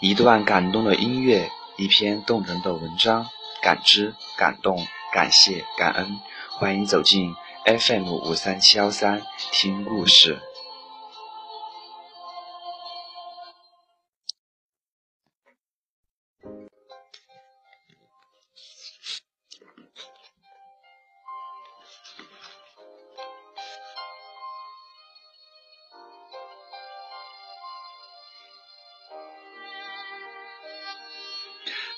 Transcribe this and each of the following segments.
一段感动的音乐，一篇动人的文章，感知、感动、感谢、感恩，欢迎走进 FM 五三七幺三听故事。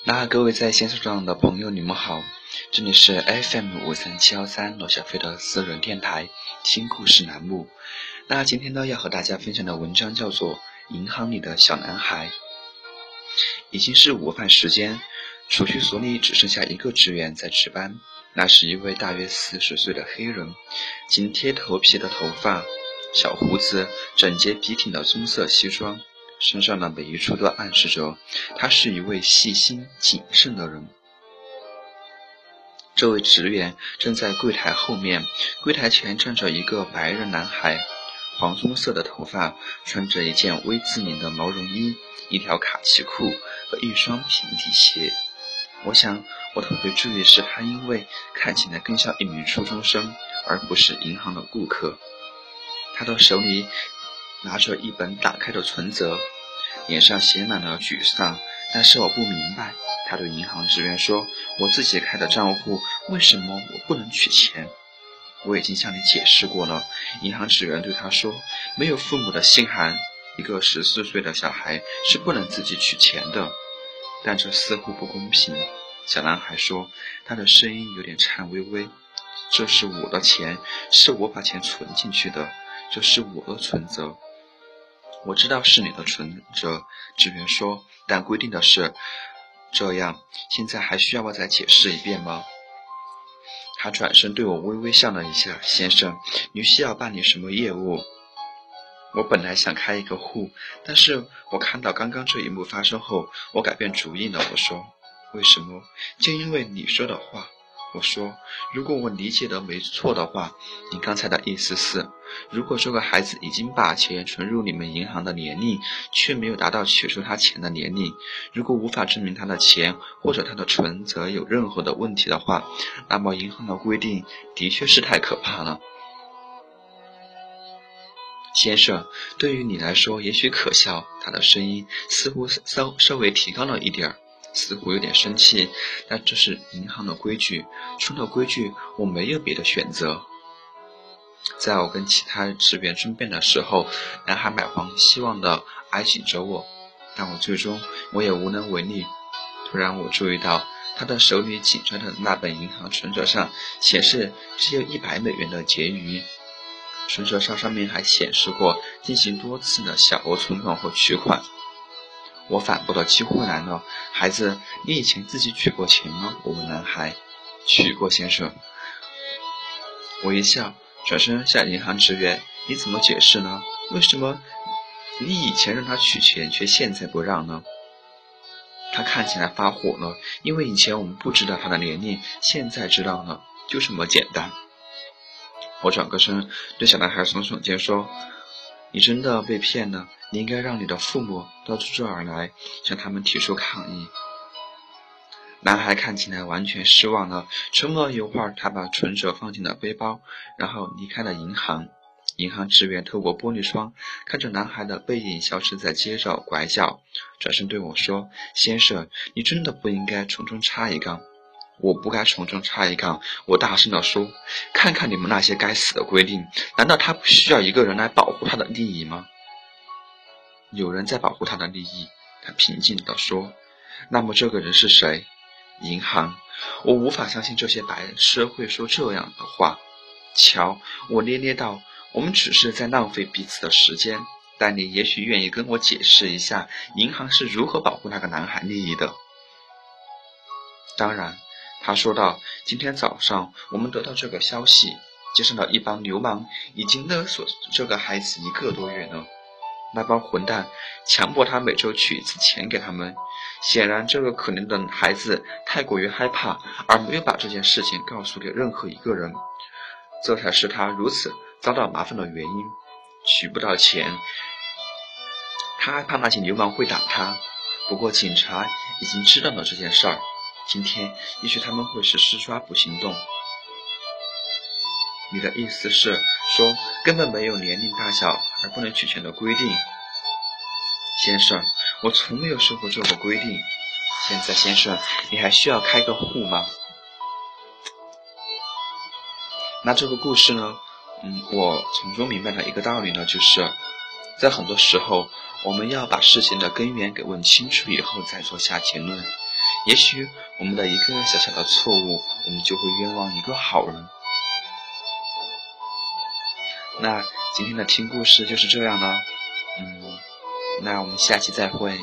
那各位在线上的朋友，你们好，这里是 FM 五三七幺三罗小飞的私人电台听故事栏目。那今天呢，要和大家分享的文章叫做《银行里的小男孩》。已经是午饭时间，储蓄所里只剩下一个职员在值班，那是一位大约四十岁的黑人，紧贴头皮的头发，小胡子，整洁笔挺的棕色西装。身上的每一处都暗示着，他是一位细心谨慎的人。这位职员正在柜台后面，柜台前站着一个白人男孩，黄棕色的头发，穿着一件 V 字领的毛绒衣，一条卡其裤和一双平底鞋。我想，我特别注意是他，因为看起来更像一名初中生，而不是银行的顾客。他的手里。拿着一本打开的存折，脸上写满了沮丧。但是我不明白，他对银行职员说：“我自己开的账户，为什么我不能取钱？”我已经向你解释过了。银行职员对他说：“没有父母的信函，一个十四岁的小孩是不能自己取钱的。”但这似乎不公平。小男孩说，他的声音有点颤巍巍：“这是我的钱，是我把钱存进去的，这是我的存折。”我知道是你的存折，职员说，但规定的是这样。现在还需要我再解释一遍吗？他转身对我微微笑了一下，先生，你需要办理什么业务？我本来想开一个户，但是我看到刚刚这一幕发生后，我改变主意了。我说，为什么？就因为你说的话。我说：“如果我理解的没错的话，你刚才的意思是，如果这个孩子已经把钱存入你们银行的年龄，却没有达到取出他钱的年龄，如果无法证明他的钱或者他的存折有任何的问题的话，那么银行的规定的确是太可怕了。”先生，对于你来说也许可笑。他的声音似乎稍稍微提高了一点儿。似乎有点生气，但这是银行的规矩，除了规矩，我没有别的选择。在我跟其他职员争辩的时候，男孩满怀希望地挨紧着我，但我最终我也无能为力。突然，我注意到他的手里紧抓的那本银行存折上显示只有一百美元的结余，存折上上面还显示过进行多次的小额存款或取款。我反驳的几乎来了，孩子，你以前自己取过钱吗？我问男孩。取过，先生。我一笑，转身向银行职员：“你怎么解释呢？为什么你以前让他取钱，却现在不让呢？”他看起来发火了，因为以前我们不知道他的年龄，现在知道了，就这么简单。我转过身对小男孩耸耸肩说：“你真的被骗了。”你应该让你的父母到这儿来，向他们提出抗议。男孩看起来完全失望了，沉默了一会儿，他把存折放进了背包，然后离开了银行。银行职员透过玻璃窗看着男孩的背影消失在街角拐角，转身对我说：“先生，你真的不应该从中插一杠。”我不该从中插一杠，我大声地说：“看看你们那些该死的规定，难道他不需要一个人来保护他的利益吗？”有人在保护他的利益，他平静地说：“那么这个人是谁？银行。我无法相信这些白痴会说这样的话。瞧，我咧咧道：我们只是在浪费彼此的时间。但你也许愿意跟我解释一下，银行是如何保护那个男孩利益的。”当然，他说道：“今天早上我们得到这个消息，街上的一帮流氓已经勒索这个孩子一个多月了。”那帮混蛋强迫他每周取一次钱给他们。显然，这个可怜的孩子太过于害怕，而没有把这件事情告诉给任何一个人。这才是他如此遭到麻烦的原因。取不到钱，他害怕那些流氓会打他。不过警察已经知道了这件事儿，今天也许他们会实施抓捕行动。你的意思是说，根本没有年龄大小而不能取钱的规定？先生，我从没有受过这个规定。现在，先生，你还需要开个户吗？那这个故事呢？嗯，我从中明白了一个道理呢，就是在很多时候，我们要把事情的根源给问清楚以后再做下结论。也许我们的一个小小的错误，我们就会冤枉一个好人。那今天的听故事就是这样了，嗯，那我们下期再会。